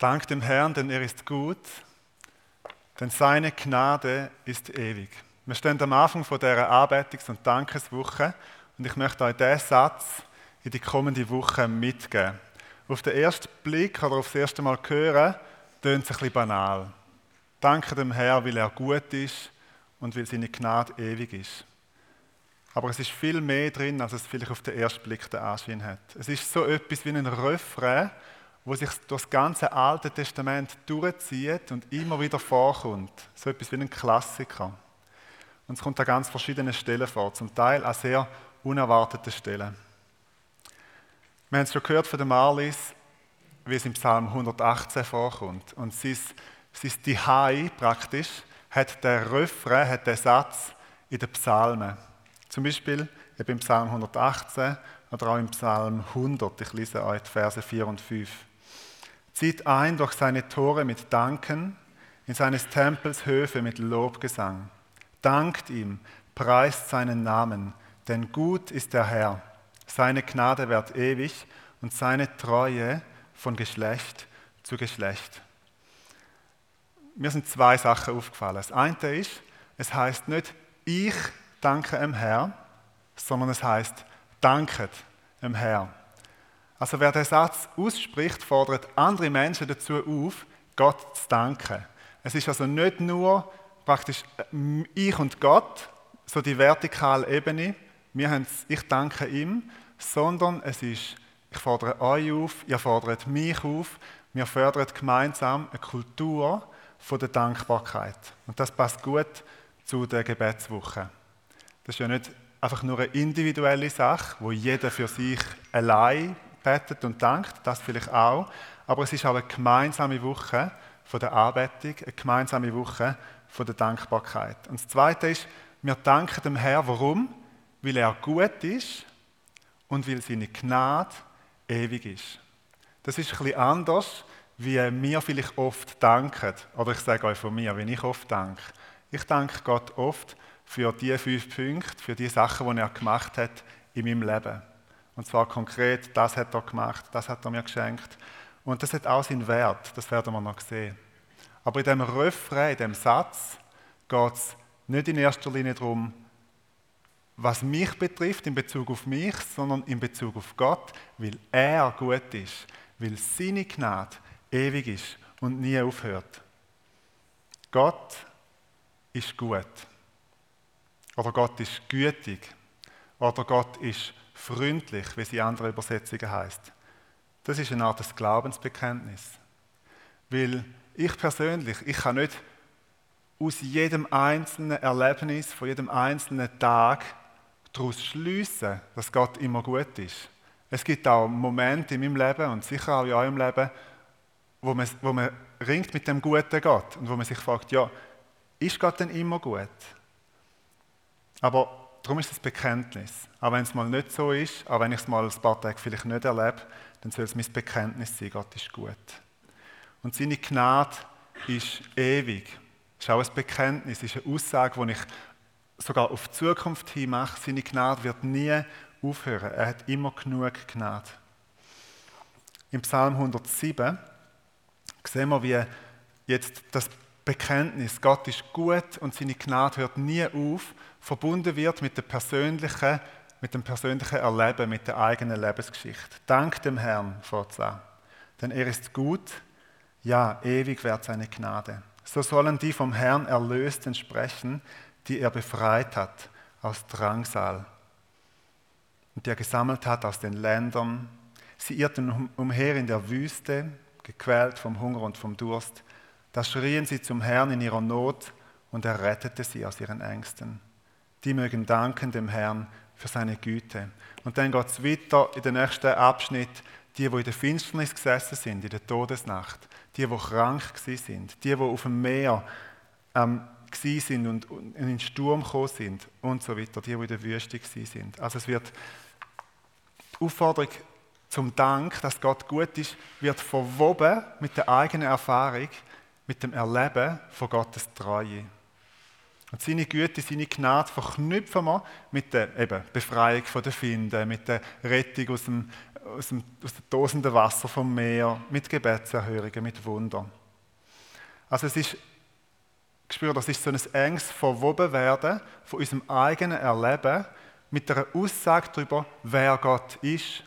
Dank dem Herrn, denn er ist gut, denn seine Gnade ist ewig. Wir stehen am Anfang von dieser Arbeitungs- und Dankeswoche und ich möchte euch diesen Satz in die kommende Woche mitgeben. Auf den ersten Blick oder aufs erste Mal hören, tönt es ein bisschen banal. Danke dem Herrn, weil er gut ist und weil seine Gnade ewig ist. Aber es ist viel mehr drin, als es vielleicht auf den ersten Blick den Anschein hat. Es ist so etwas wie ein Refrain, wo sich durch das ganze Alte Testament durchzieht und immer wieder vorkommt. So etwas wie ein Klassiker. Und es kommt an ganz verschiedenen Stellen vor, zum Teil an sehr unerwarteten Stellen. Wir haben es schon gehört von der Marlies, wie es im Psalm 118 vorkommt. Und sein, sein Dihai praktisch hat der Refrain, hat der Satz in den Psalmen. Zum Beispiel eben im Psalm 118 oder auch im Psalm 100. Ich lese euch die Verse 4 und 5. Zieht ein durch seine Tore mit Danken, in seines Tempels Höfe mit Lobgesang. Dankt ihm, preist seinen Namen, denn gut ist der Herr. Seine Gnade währt ewig und seine Treue von Geschlecht zu Geschlecht. Mir sind zwei Sachen aufgefallen. Das eine ist, es heißt nicht, ich danke dem Herrn, sondern es heißt, danket dem Herrn. Also wer den Satz ausspricht, fordert andere Menschen dazu auf, Gott zu danken. Es ist also nicht nur praktisch äh, ich und Gott, so die vertikale Ebene, wir haben ich danke ihm, sondern es ist, ich fordere euch auf, ihr fordert mich auf, wir fördern gemeinsam eine Kultur von der Dankbarkeit. Und das passt gut zu der Gebetswoche. Das ist ja nicht einfach nur eine individuelle Sache, wo jeder für sich allein betet und dankt, das vielleicht auch, aber es ist auch eine gemeinsame Woche von der Anbetung, eine gemeinsame Woche von der Dankbarkeit. Und das Zweite ist, wir danken dem Herrn, warum? Weil er gut ist und weil seine Gnade ewig ist. Das ist bisschen anders, wie wir vielleicht oft danken. Oder ich sage euch von mir, wie ich oft danke. Ich danke Gott oft für die fünf Punkte, für die Sachen, die er gemacht hat in meinem Leben. Und zwar konkret, das hat er gemacht, das hat er mir geschenkt. Und das hat auch seinen Wert, das werden wir noch sehen. Aber in dem Refrain, in dem Satz, geht es nicht in erster Linie darum, was mich betrifft in Bezug auf mich, sondern in Bezug auf Gott, weil er gut ist, weil seine Gnade ewig ist und nie aufhört. Gott ist gut. Oder Gott ist gütig. Oder Gott ist freundlich, wie es in anderen Übersetzungen heißt. Das ist eine Art des Glaubensbekenntnis. Weil ich persönlich, ich kann nicht aus jedem einzelnen Erlebnis, von jedem einzelnen Tag daraus schliessen, dass Gott immer gut ist. Es gibt auch Momente in meinem Leben und sicher auch in eurem Leben, wo man, wo man ringt mit dem guten Gott und wo man sich fragt, ja, ist Gott denn immer gut? Aber darum ist es Bekenntnis. Auch wenn es mal nicht so ist, auch wenn ich es mal ein paar Tage vielleicht nicht erlebe, dann soll es mein Bekenntnis sein, Gott ist gut. Und seine Gnade ist ewig. Das ist auch ein Bekenntnis, ist eine Aussage, die ich sogar auf die Zukunft hin mache. Seine Gnade wird nie aufhören. Er hat immer genug Gnade. Im Psalm 107 sehen wir, wie jetzt das Bekenntnis, Gott ist gut und seine Gnade hört nie auf, verbunden wird mit, der persönlichen, mit dem persönlichen Erleben, mit der eigenen Lebensgeschichte. Dank dem Herrn, fortsa. Denn er ist gut, ja, ewig wird seine Gnade. So sollen die vom Herrn Erlösten sprechen, die er befreit hat aus Drangsal und die er gesammelt hat aus den Ländern. Sie irrten umher in der Wüste, gequält vom Hunger und vom Durst. Da schrien sie zum Herrn in ihrer Not und er rettete sie aus ihren Ängsten. Die mögen danken dem Herrn für seine Güte. Und dann geht es weiter in den nächsten Abschnitt. Die, die in der Finsternis gesessen sind, in der Todesnacht, die, die krank sind, die, die auf dem Meer ähm, sind und in den Sturm gekommen sind und so weiter, die, die in der Wüste sind. Also es wird die Aufforderung zum Dank, dass Gott gut ist, wird verwoben mit der eigenen Erfahrung, mit dem Erleben von Gottes Treue. Und seine Güte, seine Gnade verknüpfen wir mit der eben, Befreiung von den Finden, mit der Rettung aus dem, aus dem, aus dem tosenden Wasser vom Meer, mit Gebetserhörungen, mit Wundern. Also es ist, spür, das ist so ein enges Verwobenwerden von unserem eigenen Erleben mit einer Aussage darüber, wer Gott ist.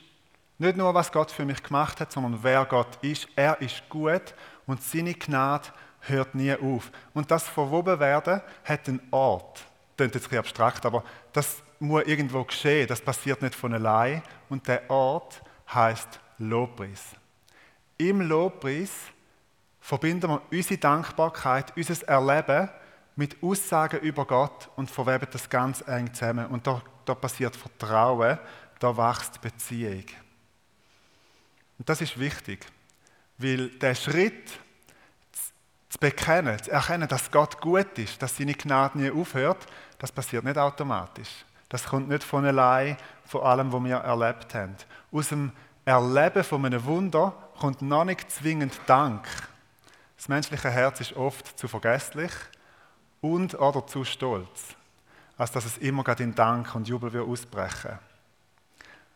Nicht nur, was Gott für mich gemacht hat, sondern wer Gott ist. Er ist gut und seine Gnade hört nie auf. Und das verwoben werden hat einen Ort. Das klingt jetzt ein abstrakt, aber das muss irgendwo geschehen. Das passiert nicht von allein. Und der Ort heißt Lobpreis. Im Lobpreis verbinden wir unsere Dankbarkeit, unser Erleben mit Aussagen über Gott und verweben das ganz eng zusammen. Und da, da passiert Vertrauen, da wächst Beziehung. Und das ist wichtig, weil der Schritt, zu bekennen, zu erkennen, dass Gott gut ist, dass seine Gnade nie aufhört, das passiert nicht automatisch. Das kommt nicht von allein, von allem, was wir erlebt haben. Aus dem Erleben von einem Wunder kommt noch nicht zwingend Dank. Das menschliche Herz ist oft zu vergesslich und oder zu stolz, als dass es immer gerade in Dank und Jubel ausbrechen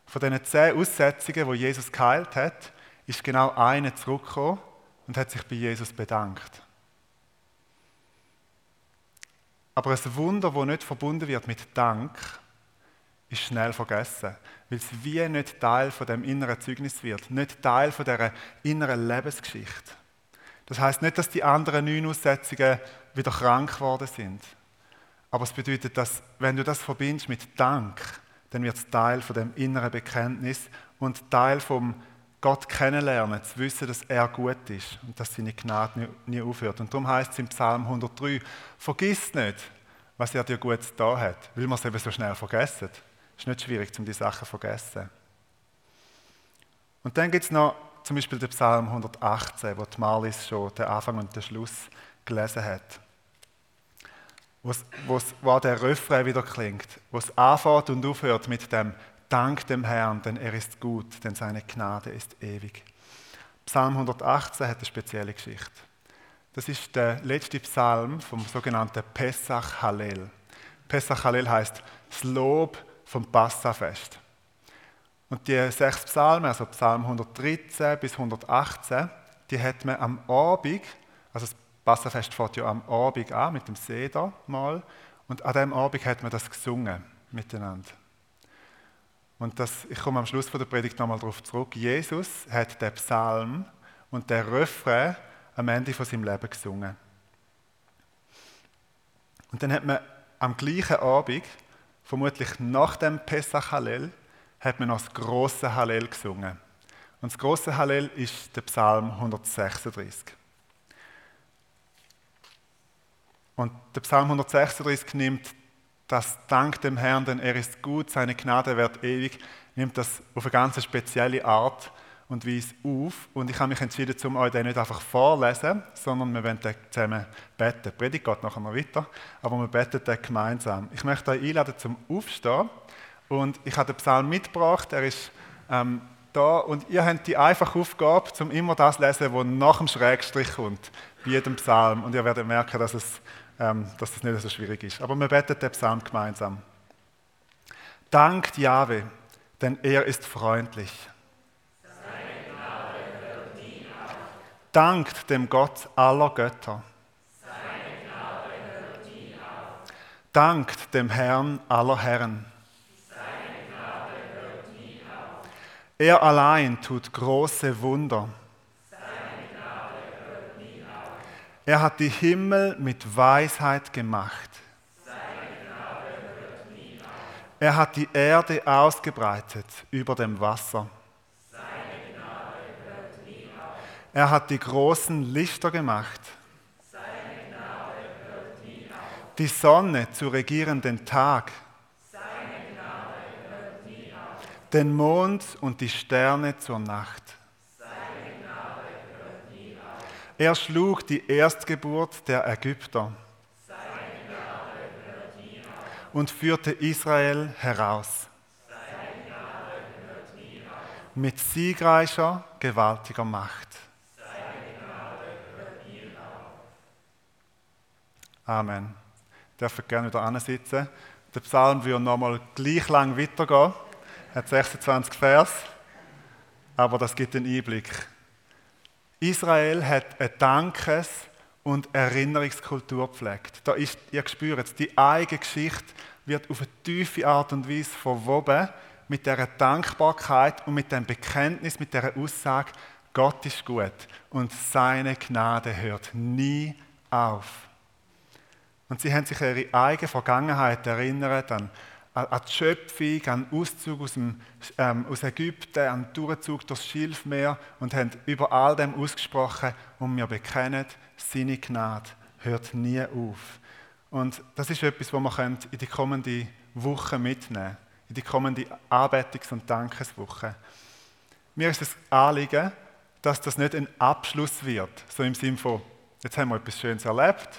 Von diesen zehn Aussetzungen, wo Jesus geheilt hat, ist genau eine zurückgekommen und hat sich bei Jesus bedankt. Aber ein Wunder, das nicht verbunden wird mit Dank, ist schnell vergessen, weil es wie nicht Teil von dem inneren Zeugnis wird, nicht Teil von der inneren Lebensgeschichte. Das heißt nicht, dass die anderen neun Aussetzungen wieder krank geworden sind. Aber es bedeutet, dass wenn du das verbindest mit Dank, dann wird es Teil von dem inneren Bekenntnis und Teil vom Gott kennenlernen, zu wissen, dass er gut ist und dass seine Gnade nie, nie aufhört. Und darum heißt es im Psalm 103, vergiss nicht, was er dir gut da hat, weil wir es eben so schnell vergessen. Es ist nicht schwierig, um die Sachen zu vergessen. Und dann gibt es noch zum Beispiel den Psalm 118, wo die Marlis schon den Anfang und den Schluss gelesen hat. Wo, wo der Refrain wieder klingt, wo es anfängt und aufhört mit dem Dank dem Herrn, denn er ist gut, denn seine Gnade ist ewig. Psalm 118 hat eine spezielle Geschichte. Das ist der letzte Psalm vom sogenannten Pesach Hallel. Pesach Hallel heißt das Lob vom Passafest. Und die sechs Psalmen, also Psalm 113 bis 118, die hat man am Abend, also das Passafest fährt ja am Abend an mit dem Seder mal, und an dem Abend hat man das gesungen miteinander. Und das, ich komme am Schluss von der Predigt nochmal darauf zurück. Jesus hat den Psalm und den Refrain am Ende von seinem Leben gesungen. Und dann hat man am gleichen Abend, vermutlich nach dem Pesach Hallel, hat man noch das große Hallel gesungen. Und das große Hallel ist der Psalm 136. Und der Psalm 136 nimmt das Dank dem Herrn, denn er ist gut, seine Gnade wird ewig, nimmt das auf eine ganz spezielle Art und Weise auf. Und ich habe mich entschieden, um euch den nicht einfach vorlesen, sondern wir wollen den zusammen beten. Predigt geht nachher noch weiter, aber wir beten den gemeinsam. Ich möchte euch einladen zum Aufstehen und ich habe den Psalm mitgebracht, er ist ähm, da und ihr habt die einfache Aufgabe, um immer das zu lesen, was nach dem Schrägstrich kommt, bei jedem Psalm. Und ihr werdet merken, dass es dass das nicht so schwierig ist. Aber wir beten den Psalm gemeinsam. Dankt Jahwe, denn er ist freundlich. Dankt dem Gott aller Götter. Dankt dem Herrn aller Herren. Er allein tut große Wunder. Er hat die Himmel mit Weisheit gemacht. Er hat die Erde ausgebreitet über dem Wasser. Er hat die großen Lichter gemacht. Die Sonne zu regieren den Tag. Den Mond und die Sterne zur Nacht. Er schlug die Erstgeburt der Ägypter und führte Israel heraus mit siegreicher, gewaltiger Macht. Amen. dürfen gerne wieder ansitzen. Der Psalm würde nochmal gleich lang weitergehen. Er hat 26 Vers, aber das gibt einen Einblick. Israel hat eine Dankes- und Erinnerungskultur gepflegt. Da ist, ihr spürt es, die eigene Geschichte wird auf eine tiefe Art und Weise verwoben mit der Dankbarkeit und mit dem Bekenntnis, mit der Aussage, Gott ist gut und seine Gnade hört nie auf. Und sie haben sich ihre eigene Vergangenheit erinnert, an, an die Schöpfung, an den Auszug aus, dem, ähm, aus Ägypten, an den Durchzug durchs Schilfmeer und haben über all dem ausgesprochen und wir bekennen, seine Gnade hört nie auf. Und das ist etwas, was wir in die kommende Woche mitnehmen in die kommende Arbeitungs- und Dankeswoche. Mir ist es Anliegen, dass das nicht ein Abschluss wird, so im Sinne von, jetzt haben wir etwas Schönes erlebt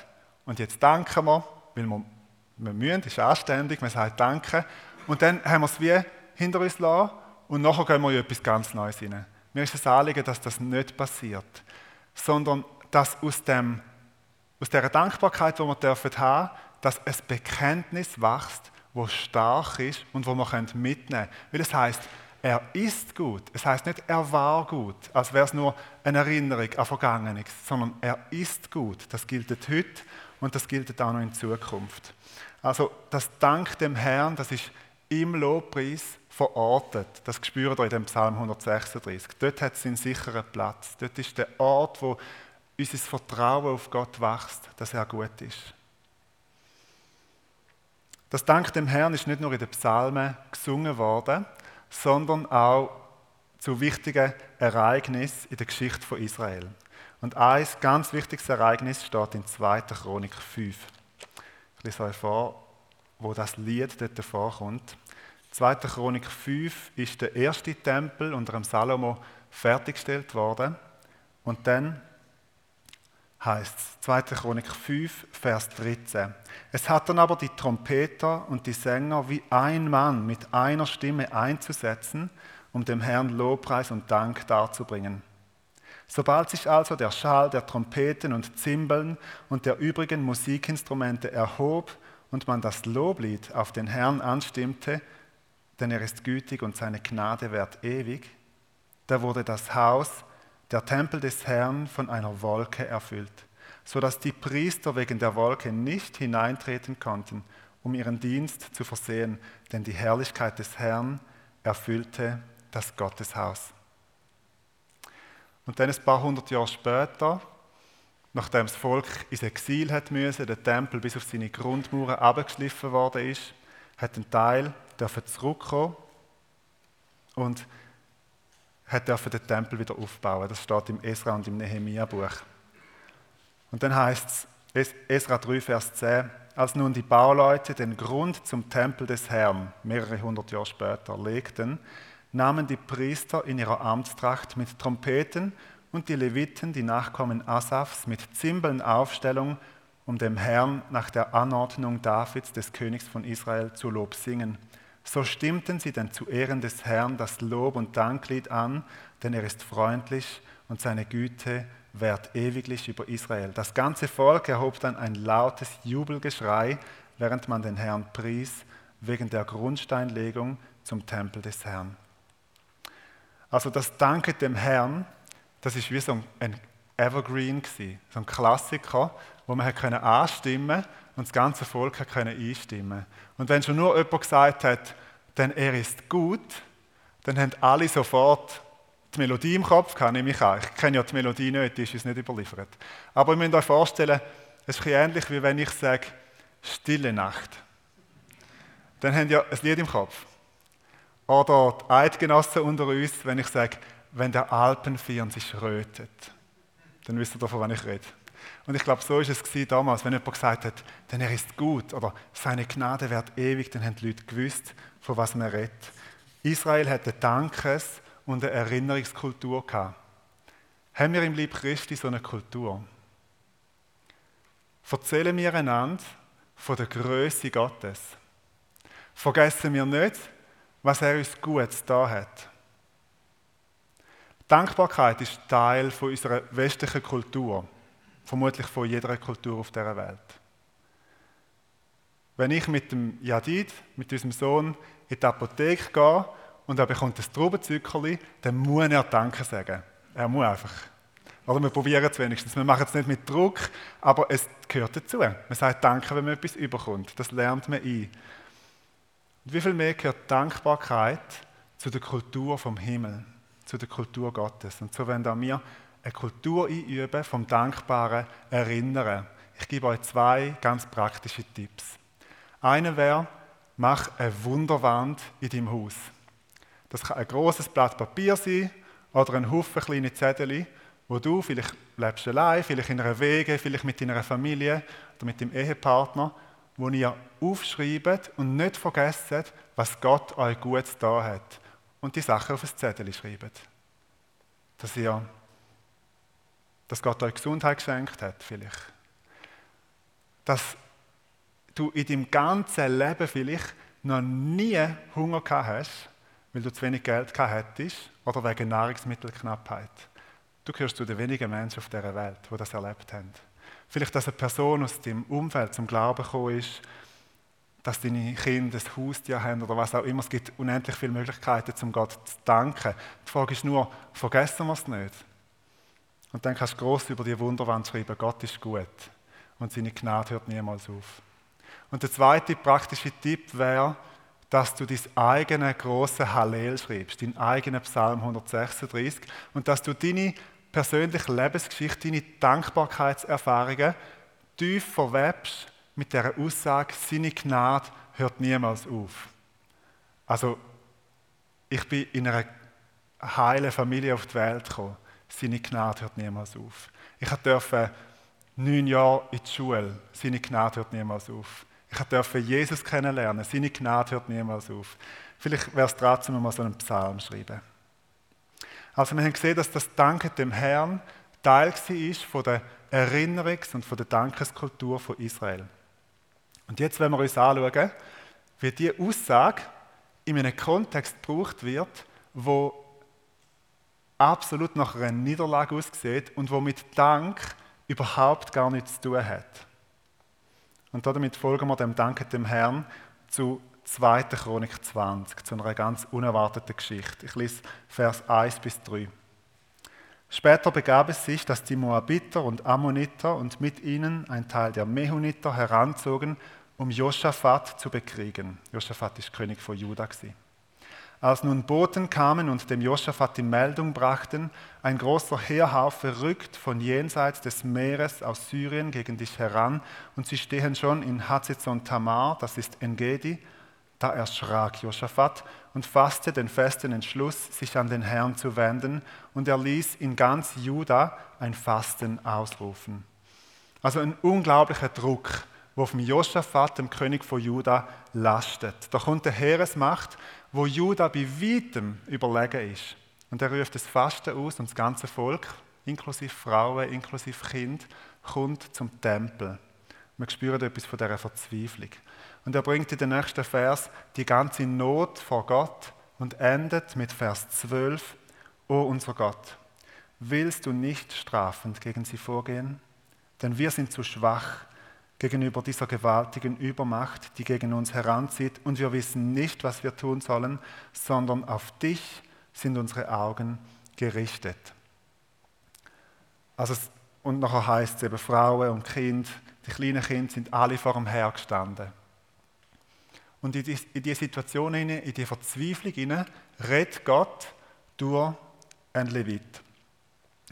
und jetzt danken wir, weil wir, wir müssen, ist anständig, man sagt Danke und dann haben wir es wie hinter uns lassen und nachher gehen wir in etwas ganz Neues rein. Mir ist es Anliegen, dass das nicht passiert, sondern dass aus, dem, aus dieser Dankbarkeit, die wir dürfen haben, dass ein Bekenntnis wächst, wo stark ist und wo wir mitnehmen können. Weil es heißt, er ist gut. Es heißt nicht, er war gut, als wäre es nur eine Erinnerung an Vergangenes, sondern er ist gut. Das gilt heute und das gilt auch noch in Zukunft. Also das Dank dem Herrn, das ist im Lobpreis verortet. Das spürt ihr in dem Psalm 136. Dort hat es einen sicheren Platz. Dort ist der Ort, wo unser Vertrauen auf Gott wächst, dass er gut ist. Das Dank dem Herrn ist nicht nur in den Psalmen gesungen worden, sondern auch zu wichtigen Ereignissen in der Geschichte von Israel. Und ein ganz wichtiges Ereignis steht in 2. Chronik 5. Ich lese euch vor, wo das Lied dort vorkommt. 2. Chronik 5 ist der erste Tempel unter dem Salomo fertiggestellt worden. Und dann heißt es, 2. Chronik 5, Vers 13. Es hatten aber die Trompeter und die Sänger wie ein Mann mit einer Stimme einzusetzen, um dem Herrn Lobpreis und Dank darzubringen. Sobald sich also der Schall der Trompeten und Zimbeln und der übrigen Musikinstrumente erhob und man das Loblied auf den Herrn anstimmte, denn er ist gütig und seine Gnade währt ewig, da wurde das Haus der Tempel des Herrn von einer Wolke erfüllt, so dass die Priester wegen der Wolke nicht hineintreten konnten, um ihren Dienst zu versehen, denn die Herrlichkeit des Herrn erfüllte das Gotteshaus. Und dann ein paar hundert Jahre später, nachdem das Volk ins Exil hat müssen, der Tempel bis auf seine Grundmauern abgeschliffen worden ist, hat ein Teil zurückkommen und hat den Tempel wieder aufbauen. Das steht im Esra und im Nehemia-Buch. Und dann heißt es, Esra 3, Vers 10, als nun die Bauleute den Grund zum Tempel des Herrn mehrere hundert Jahre später legten, nahmen die Priester in ihrer Amtstracht mit Trompeten und die Leviten, die Nachkommen Asafs, mit Zimbelnaufstellung, um dem Herrn nach der Anordnung Davids, des Königs von Israel, zu Lob singen. So stimmten sie denn zu Ehren des Herrn das Lob und Danklied an, denn er ist freundlich und seine Güte währt ewiglich über Israel. Das ganze Volk erhob dann ein lautes Jubelgeschrei, während man den Herrn pries, wegen der Grundsteinlegung zum Tempel des Herrn. Also das Danke dem Herrn, das ist wie so ein Evergreen gewesen, so ein Klassiker, wo man hat anstimmen und das ganze Volk hat einstimmen Und wenn schon nur jemand gesagt hat, denn er ist gut, dann haben alle sofort die Melodie im Kopf gehabt, nehme ich an. Ich kenne ja die Melodie nicht, die ist uns nicht überliefert. Aber ihr müsst euch vorstellen, es ist ähnlich, wie wenn ich sage, stille Nacht. Dann haben ja ein Lied im Kopf. Oder die Eidgenossen unter uns, wenn ich sage, wenn der Alpenfirn sich rötet. Dann wisst ihr, davon was ich rede. Und ich glaube, so war es damals, wenn jemand gesagt hat, denn er ist gut oder seine Gnade wird ewig, dann haben die Leute gewusst, von was man redet. Israel hatte Dankes- und eine Erinnerungskultur gehabt. Haben wir im Lieb Christi so eine Kultur? Erzählen wir einander von der Größe Gottes. Vergessen wir nicht, was er uns Gutes da hat. Dankbarkeit ist Teil von unserer westlichen Kultur, vermutlich von jeder Kultur auf der Welt. wenn ich mit dem Jadid, mit unserem Sohn, in die Apotheke gehe und er bekommt ein Traubenzückerli, dann muss er Danke sagen. Er muss einfach. Oder wir probieren es wenigstens. Wir machen es nicht mit Druck, aber es gehört dazu. Man sagt Danke, wenn man etwas überkommt. Das lernt man ein. Und wie viel mehr gehört Dankbarkeit zu der Kultur vom Himmel, zu der Kultur Gottes. Und so werden wir eine Kultur einüben, vom Dankbaren erinnern. Ich gebe euch zwei ganz praktische Tipps. Einer wäre, mach eine Wunderwand in deinem Haus. Das kann ein großes Blatt Papier sein oder ein Haufen kleine Zettel, wo du vielleicht lebst allein, vielleicht in einer Wege, vielleicht mit deiner Familie oder mit dem Ehepartner, wo ihr aufschreibt und nicht vergesst, was Gott euch gut da hat und die Sachen auf ein Zettel schreibt. Dass ihr, dass Gott euch Gesundheit geschenkt hat, vielleicht. Dass du in deinem ganzen Leben vielleicht noch nie Hunger gehabt hast, weil du zu wenig Geld gehabt hättest oder wegen Nahrungsmittelknappheit. Du gehörst zu den wenigen Menschen auf dieser Welt, die das erlebt haben. Vielleicht, dass eine Person aus deinem Umfeld zum Glauben gekommen ist, dass deine Kinder ein Haustier haben oder was auch immer. Es gibt unendlich viele Möglichkeiten, um Gott zu danken. Die Frage ist nur, vergessen wir es nicht? Und dann kannst du gross über die Wunderwand schreiben, Gott ist gut und seine Gnade hört niemals auf. Und der zweite praktische Tipp wäre, dass du dein eigene große Hallel schreibst, deinen eigenen Psalm 136 und dass du deine persönliche Lebensgeschichte, deine Dankbarkeitserfahrungen tief verwebst mit der Aussage, seine Gnade hört niemals auf. Also, ich bin in einer heilen Familie auf die Welt gekommen. Seine Gnade hört niemals auf. Ich durfte neun Jahre in die Schule. Seine Gnade hört niemals auf. Ich durfte Jesus kennenlernen. Seine Gnade hört niemals auf. Vielleicht wäre es dran, mal so einen Psalm zu schreiben. Also wir haben gesehen, dass das Danke dem Herrn Teil war von der Erinnerungs- und von der Dankeskultur von Israel. Und jetzt wenn wir uns anschauen, wie diese Aussage in einem Kontext gebraucht wird, wo absolut nach einer Niederlage aussieht und wo mit Dank überhaupt gar nichts zu tun hat. Und damit folgen wir dem Dank dem Herrn zu 2. Chronik 20, zu einer ganz unerwarteten Geschichte. Ich lese Vers 1 bis 3. Später begab es sich, dass die Moabiter und Ammoniter und mit ihnen ein Teil der Mehuniter heranzogen um Josaphat zu bekriegen. Josaphat ist König von Juda. Als nun Boten kamen und dem Josaphat die Meldung brachten, ein großer Heerhaufe rückt von jenseits des Meeres aus Syrien gegen dich heran und sie stehen schon in Hazezon Tamar, das ist Engedi, da erschrak Josaphat und fasste den festen Entschluss, sich an den Herrn zu wenden, und er ließ in ganz Juda ein Fasten ausrufen. Also ein unglaublicher Druck wo auf Josaphat, dem König von Juda, lastet. Da kommt eine Heeresmacht, wo Juda bei weitem überlegen ist. Und er ruft das Fasten aus und das ganze Volk, inklusive Frauen, inklusive Kind, kommt zum Tempel. Wir spüren etwas von dieser Verzweiflung. Und er bringt in den nächsten Vers die ganze Not vor Gott und endet mit Vers 12. O unser Gott, willst du nicht strafend gegen sie vorgehen? Denn wir sind zu schwach, gegenüber dieser gewaltigen Übermacht, die gegen uns heranzieht, und wir wissen nicht, was wir tun sollen, sondern auf dich sind unsere Augen gerichtet. Also, und nachher heißt es eben, Frauen und Kind, die kleinen Kinder sind alle vor dem Herr gestanden. Und in diese die Situation, in die Verzweiflung, redet Gott durch einen Levit.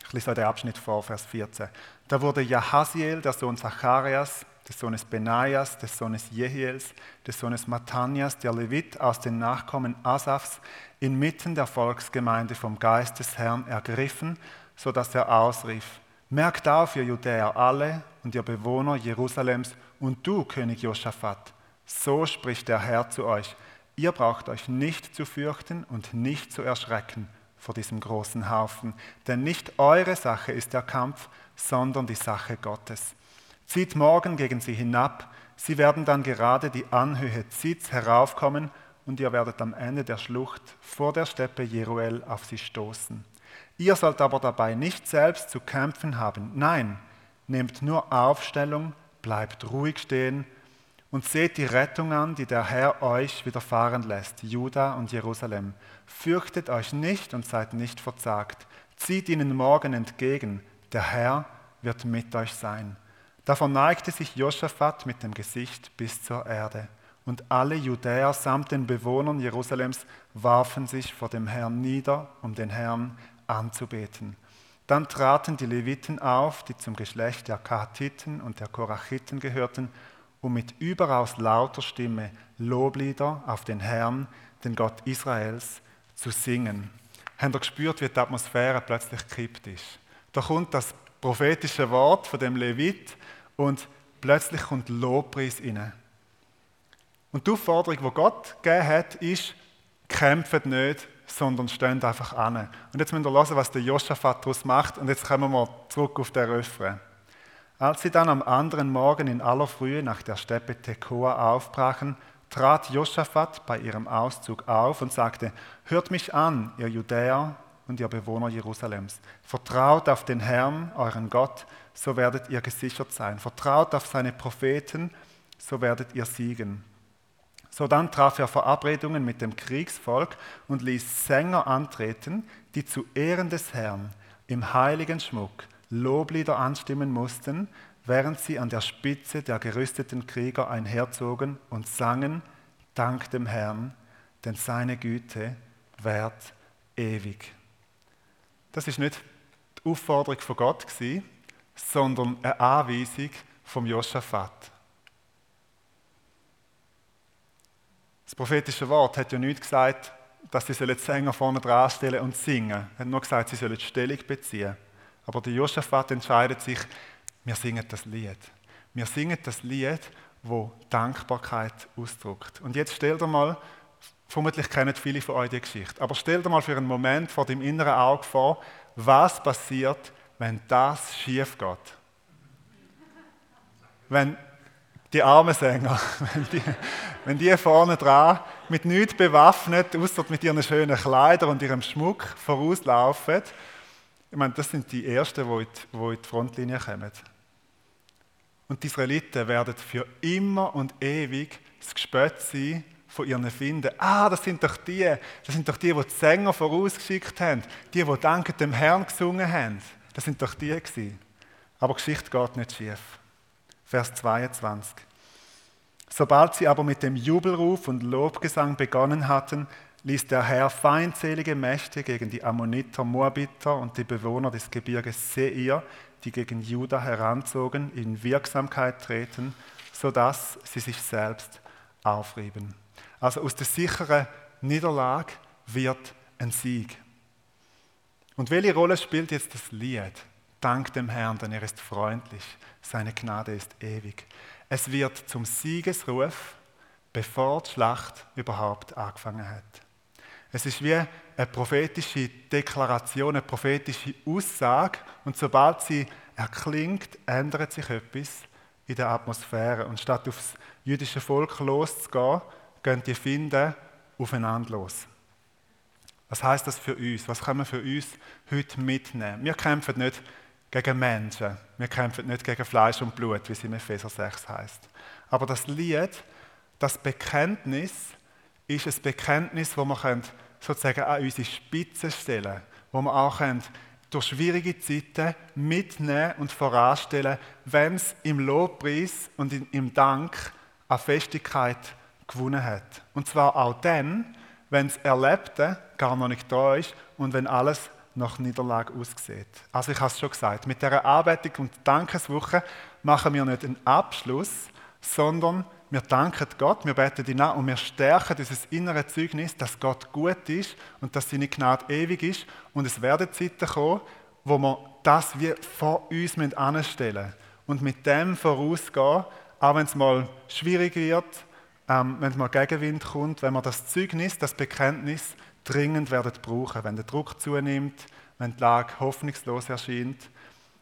Ich lese den Abschnitt vor, Vers 14. Da wurde Jahaziel, der Sohn Zacharias, des Sohnes Benaias, des Sohnes Jehiels, des Sohnes Matanias, der Levit aus den Nachkommen Asafs, inmitten der Volksgemeinde vom Geist des Herrn ergriffen, so dass er ausrief, Merkt auf, ihr Judäer alle und ihr Bewohner Jerusalems und du, König Josaphat, so spricht der Herr zu euch, ihr braucht euch nicht zu fürchten und nicht zu erschrecken vor diesem großen Haufen, denn nicht eure Sache ist der Kampf, sondern die Sache Gottes. Zieht morgen gegen sie hinab, sie werden dann gerade die Anhöhe Zitz heraufkommen und ihr werdet am Ende der Schlucht vor der Steppe Jeruel auf sie stoßen. Ihr sollt aber dabei nicht selbst zu kämpfen haben. Nein, nehmt nur Aufstellung, bleibt ruhig stehen und seht die Rettung an, die der Herr euch widerfahren lässt, Juda und Jerusalem. Fürchtet euch nicht und seid nicht verzagt. Zieht ihnen morgen entgegen, der Herr wird mit euch sein. Da verneigte sich Josaphat mit dem Gesicht bis zur Erde. Und alle Judäer samt den Bewohnern Jerusalems warfen sich vor dem Herrn nieder, um den Herrn anzubeten. Dann traten die Leviten auf, die zum Geschlecht der Kahatiten und der Korachiten gehörten, um mit überaus lauter Stimme Loblieder auf den Herrn, den Gott Israels, zu singen. Habt ihr gespürt, wie die Atmosphäre plötzlich gekippt ist? Da kommt das prophetische Wort von dem Levit und plötzlich kommt Lobpreis rein. Und die Aufforderung, die Gott gegeben hat, ist, kämpft nicht, sondern steht einfach an. Und jetzt müssen wir hören, was der Josaphat daraus macht. Und jetzt kommen wir zurück auf den Refrain. Als sie dann am anderen Morgen in aller Frühe nach der Steppe Tekoa aufbrachen, trat Josaphat bei ihrem Auszug auf und sagte, Hört mich an, ihr Judäer und ihr Bewohner Jerusalems. Vertraut auf den Herrn, euren Gott, so werdet ihr gesichert sein. Vertraut auf seine Propheten, so werdet ihr siegen. So dann traf er Verabredungen mit dem Kriegsvolk und ließ Sänger antreten, die zu Ehren des Herrn im heiligen Schmuck Loblieder anstimmen mussten, während sie an der Spitze der gerüsteten Krieger einherzogen und sangen, Dank dem Herrn, denn seine Güte währt ewig. Das ist nicht die Aufforderung von Gott, sondern eine Anweisung vom Josaphat. Das prophetische Wort hat ja nicht gesagt, dass sie sollen Sänger vorne dran stellen und singen. Er hat nur gesagt, sie sollen Stellung beziehen. Aber der Josaphat entscheidet sich, wir singen das Lied. Wir singen das Lied, wo Dankbarkeit ausdrückt. Und jetzt stell dir mal, vermutlich kennen viele von euch die Geschichte, aber stell dir mal für einen Moment vor dem inneren Auge vor, was passiert, wenn das schief geht. Wenn die armen Sänger, wenn die, wenn die vorne dran mit nichts bewaffnet, außer mit ihren schönen Kleidern und ihrem Schmuck vorauslaufen, ich meine, das sind die Ersten, die in die, die in die Frontlinie kommen. Und die Israeliten werden für immer und ewig das Gespött sein von ihren Finden. Ah, das sind doch die, das sind doch die, die die Sänger vorausgeschickt haben, die, die danken dem Herrn gesungen haben. Das sind doch die gewesen. Aber Geschichte geht nicht schief. Vers 22. Sobald sie aber mit dem Jubelruf und Lobgesang begonnen hatten, ließ der Herr feindselige Mächte gegen die Ammoniter, Moabiter und die Bewohner des Gebirges Seir, die gegen Juda heranzogen, in Wirksamkeit treten, sodass sie sich selbst aufrieben. Also aus der sicheren Niederlage wird ein Sieg. Und welche Rolle spielt jetzt das Lied? Dank dem Herrn, denn er ist freundlich, seine Gnade ist ewig. Es wird zum Siegesruf, bevor die Schlacht überhaupt angefangen hat. Es ist wie eine prophetische Deklaration, eine prophetische Aussage und sobald sie erklingt, ändert sich etwas in der Atmosphäre und statt aufs jüdische Volk loszugehen, gehen die Finden aufeinander los. Was heißt das für uns? Was können wir für uns heute mitnehmen? Wir kämpfen nicht gegen Menschen, wir kämpfen nicht gegen Fleisch und Blut, wie es in Epheser 6 heißt. Aber das Lied, das Bekenntnis, ist ein Bekenntnis, wo wir sozusagen an unsere Spitze stellen können, wo wir auch durch schwierige Zeiten mitnehmen und voranstellen, wenn es im Lobpreis und im Dank an Festigkeit gewonnen hat. Und zwar auch dann, wenn das Erlebte gar noch nicht da ist und wenn alles nach Niederlage aussieht. Also ich habe es schon gesagt, mit dieser Arbeitung und Dankeswoche machen wir nicht einen Abschluss, sondern wir danken Gott, wir beten ihn an und wir stärken dieses innere Zeugnis, dass Gott gut ist und dass seine Gnade ewig ist. Und es werden Zeiten kommen, wo wir das wie vor uns anstellen müssen und mit dem vorausgehen, auch wenn es mal schwierig wird, ähm, wenn es mal Gegenwind kommt, wenn wir das Zeugnis, das Bekenntnis dringend werden brauchen. Wenn der Druck zunimmt, wenn die Lage hoffnungslos erscheint,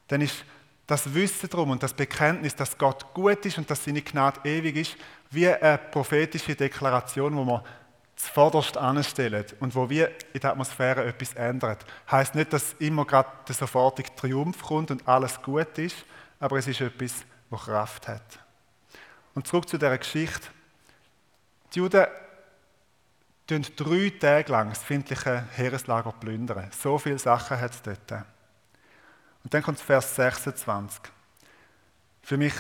dann ist das Wissen darum und das Bekenntnis, dass Gott gut ist und dass seine Gnade ewig ist, wie eine prophetische Deklaration, wo man zuvorderst anstellen und wo wir in der Atmosphäre etwas ändert. Heißt nicht, dass immer gerade der sofortige Triumph kommt und alles gut ist, aber es ist etwas, das Kraft hat. Und zurück zu dieser Geschichte. Die Juden plündern drei Tage lang das findliche Heereslager plündern. So viele Sachen hat es dort. Und dann kommt Vers 26. Für mich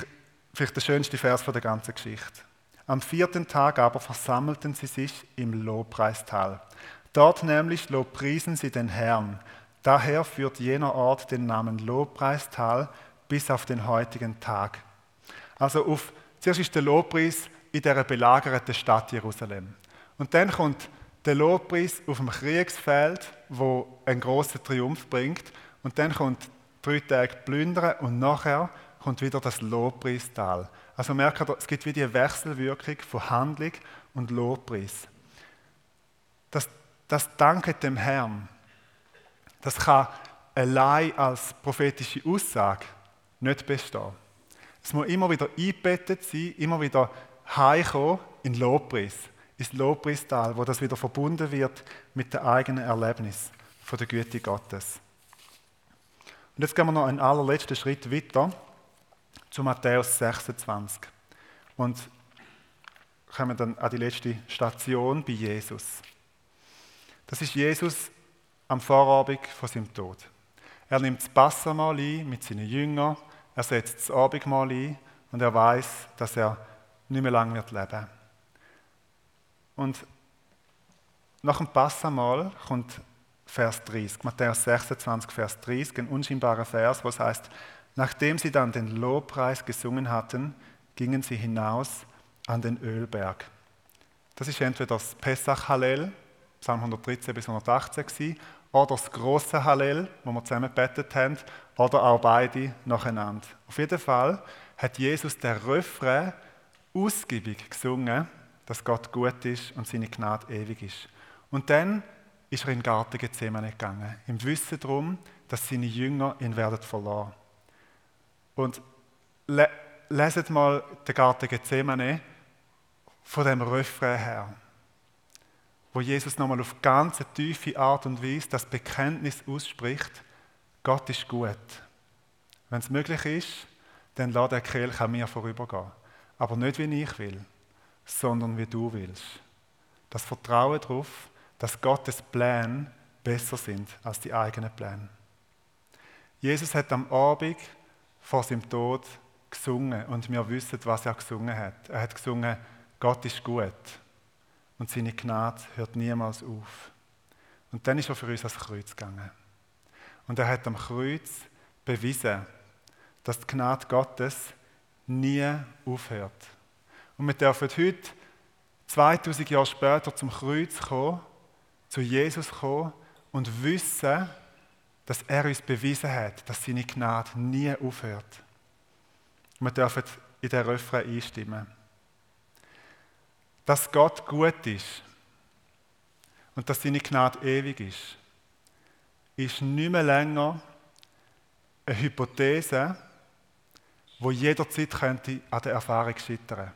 vielleicht der schönste Vers von der ganzen Geschichte. Am vierten Tag aber versammelten sie sich im Lobpreistal. Dort nämlich lobpriesen sie den Herrn. Daher führt jener Ort den Namen Lobpreistal bis auf den heutigen Tag. Also auf, zuerst ist der Lobpreis in der belagerten Stadt Jerusalem. Und dann kommt der Lobpreis auf dem Kriegsfeld, wo einen großen Triumph bringt. Und dann kommt drei Tage Plündern und nachher kommt wieder das Lobpreistal. Also merkt ihr, es gibt wie die Wechselwirkung von Handlung und Lobpreis. Das, das danket dem Herrn. Das kann allein als prophetische Aussage nicht bestehen. Es muss immer wieder eingebettet sein, immer wieder heimkommen in Lobpreis, ins Lobpreistal, wo das wieder verbunden wird mit dem eigenen Erlebnis von der Güte Gottes. Und jetzt gehen wir noch einen allerletzten Schritt weiter zu Matthäus 26 und kommen dann an die letzte Station bei Jesus. Das ist Jesus am Vorabend von seinem Tod. Er nimmt das Passamal ein mit seinen Jüngern, er setzt das Abendmahl ein und er weiß, dass er nicht mehr lange wird leben. Und nach dem Passamal kommt Vers 30, Matthäus 26, Vers 30, ein unscheinbarer Vers, wo es heißt, nachdem sie dann den Lobpreis gesungen hatten, gingen sie hinaus an den Ölberg. Das ist entweder das Pesach Hallel, Psalm 113 bis 118 gewesen, oder das große Hallel, wo wir zusammen gebetet haben, oder auch beide nacheinander. Auf jeden Fall hat Jesus der Refrain ausgiebig gesungen, dass Gott gut ist und seine Gnade ewig ist. Und dann ist er in den Garten Gethsemane gegangen, im Wissen darum, dass seine Jünger ihn werden verloren. Und le leset mal den Garten Gethsemane von dem Refrain her wo Jesus nochmal auf ganz tiefe Art und Weise das Bekenntnis ausspricht, Gott ist gut. Wenn es möglich ist, dann lass der Kelch an mir vorübergehen. Aber nicht wie ich will, sondern wie du willst. Das Vertrauen darauf, dass Gottes Pläne besser sind als die eigenen Pläne. Jesus hat am Abend vor seinem Tod gesungen und wir wissen, was er gesungen hat. Er hat gesungen, Gott ist gut und seine Gnade hört niemals auf. Und dann ist er für uns ans Kreuz gegangen. Und er hat am Kreuz bewiesen, dass die Gnade Gottes nie aufhört. Und wir dürfen heute, 2000 Jahre später, zum Kreuz kommen, zu Jesus kommen und wissen, dass er uns bewiesen hat, dass seine Gnade nie aufhört. Und wir dürfen in den Refrain einstimmen dass Gott gut ist und dass seine Gnade ewig ist, ist nicht mehr länger eine Hypothese, wo jederzeit könnte an der Erfahrung scheitern.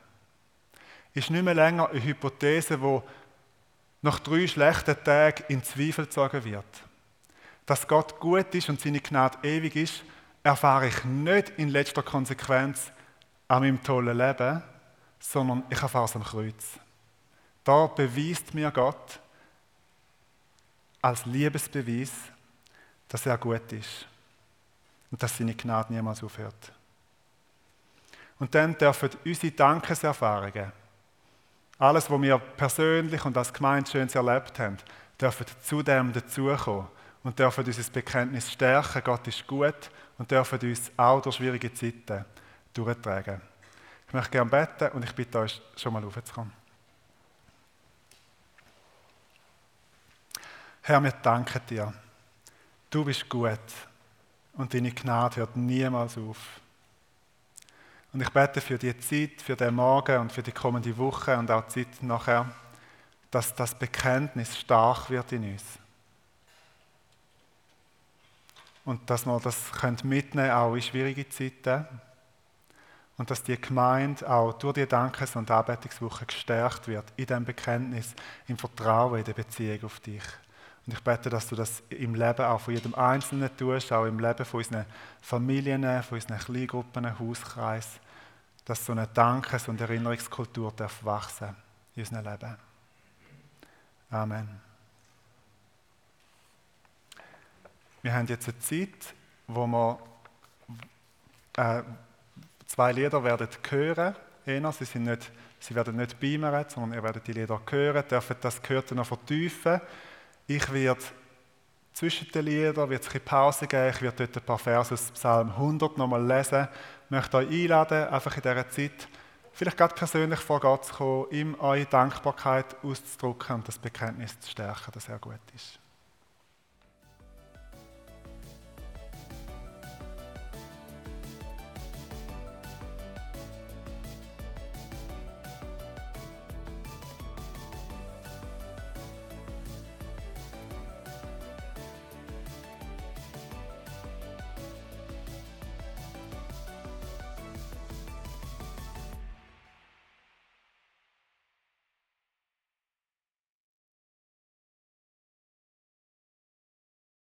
Ist nicht mehr länger eine Hypothese, wo nach drei schlechten Tagen in Zweifel gezogen wird. Dass Gott gut ist und seine Gnade ewig ist, erfahre ich nicht in letzter Konsequenz an meinem tollen Leben, sondern ich erfahre es am Kreuz. Da beweist mir Gott als Liebesbeweis, dass er gut ist und dass seine Gnade niemals aufhört. Und dann dürfen unsere Dankeserfahrungen, alles, was wir persönlich und als Gemeinde schön erlebt haben, dürfen zu dem dazukommen und dürfen unser Bekenntnis stärken, Gott ist gut und dürfen uns auch durch schwierige Zeiten durchtragen. Ich möchte gerne beten und ich bitte euch, schon mal aufzukommen. Herr, wir danken dir. Du bist gut und deine Gnade hört niemals auf. Und ich bete für die Zeit, für den Morgen und für die kommende Woche und auch die Zeit nachher, dass das Bekenntnis stark wird in uns. Und dass wir das mitnehmen können, auch in schwierige Zeiten und dass die Gemeinde auch durch die Dankes- und Anbetungswoche gestärkt wird in dem Bekenntnis, im Vertrauen, in der Beziehung auf dich. Und ich bete, dass du das im Leben auch von jedem Einzelnen tust, auch im Leben von unseren Familien, von unseren Kleingruppen, Hauskreis, dass so eine Dankes- und Erinnerungskultur darf wachsen in unserem Leben. Amen. Wir haben jetzt eine Zeit, wo wir äh, zwei Lieder werden hören. Einer, sie, sind nicht, sie werden nicht beamern, sondern ihr werdet die Lieder hören, dürft das Gehörte noch vertiefen. Ich werde zwischen den Liedern wird es eine Pause geben. Ich werde dort ein paar Verse aus Psalm 100 nochmal lesen. Ich möchte euch einladen, einfach in dieser Zeit vielleicht gerade persönlich vor Gott zu kommen, ihm eure Dankbarkeit auszudrücken und das Bekenntnis zu stärken, dass er gut ist.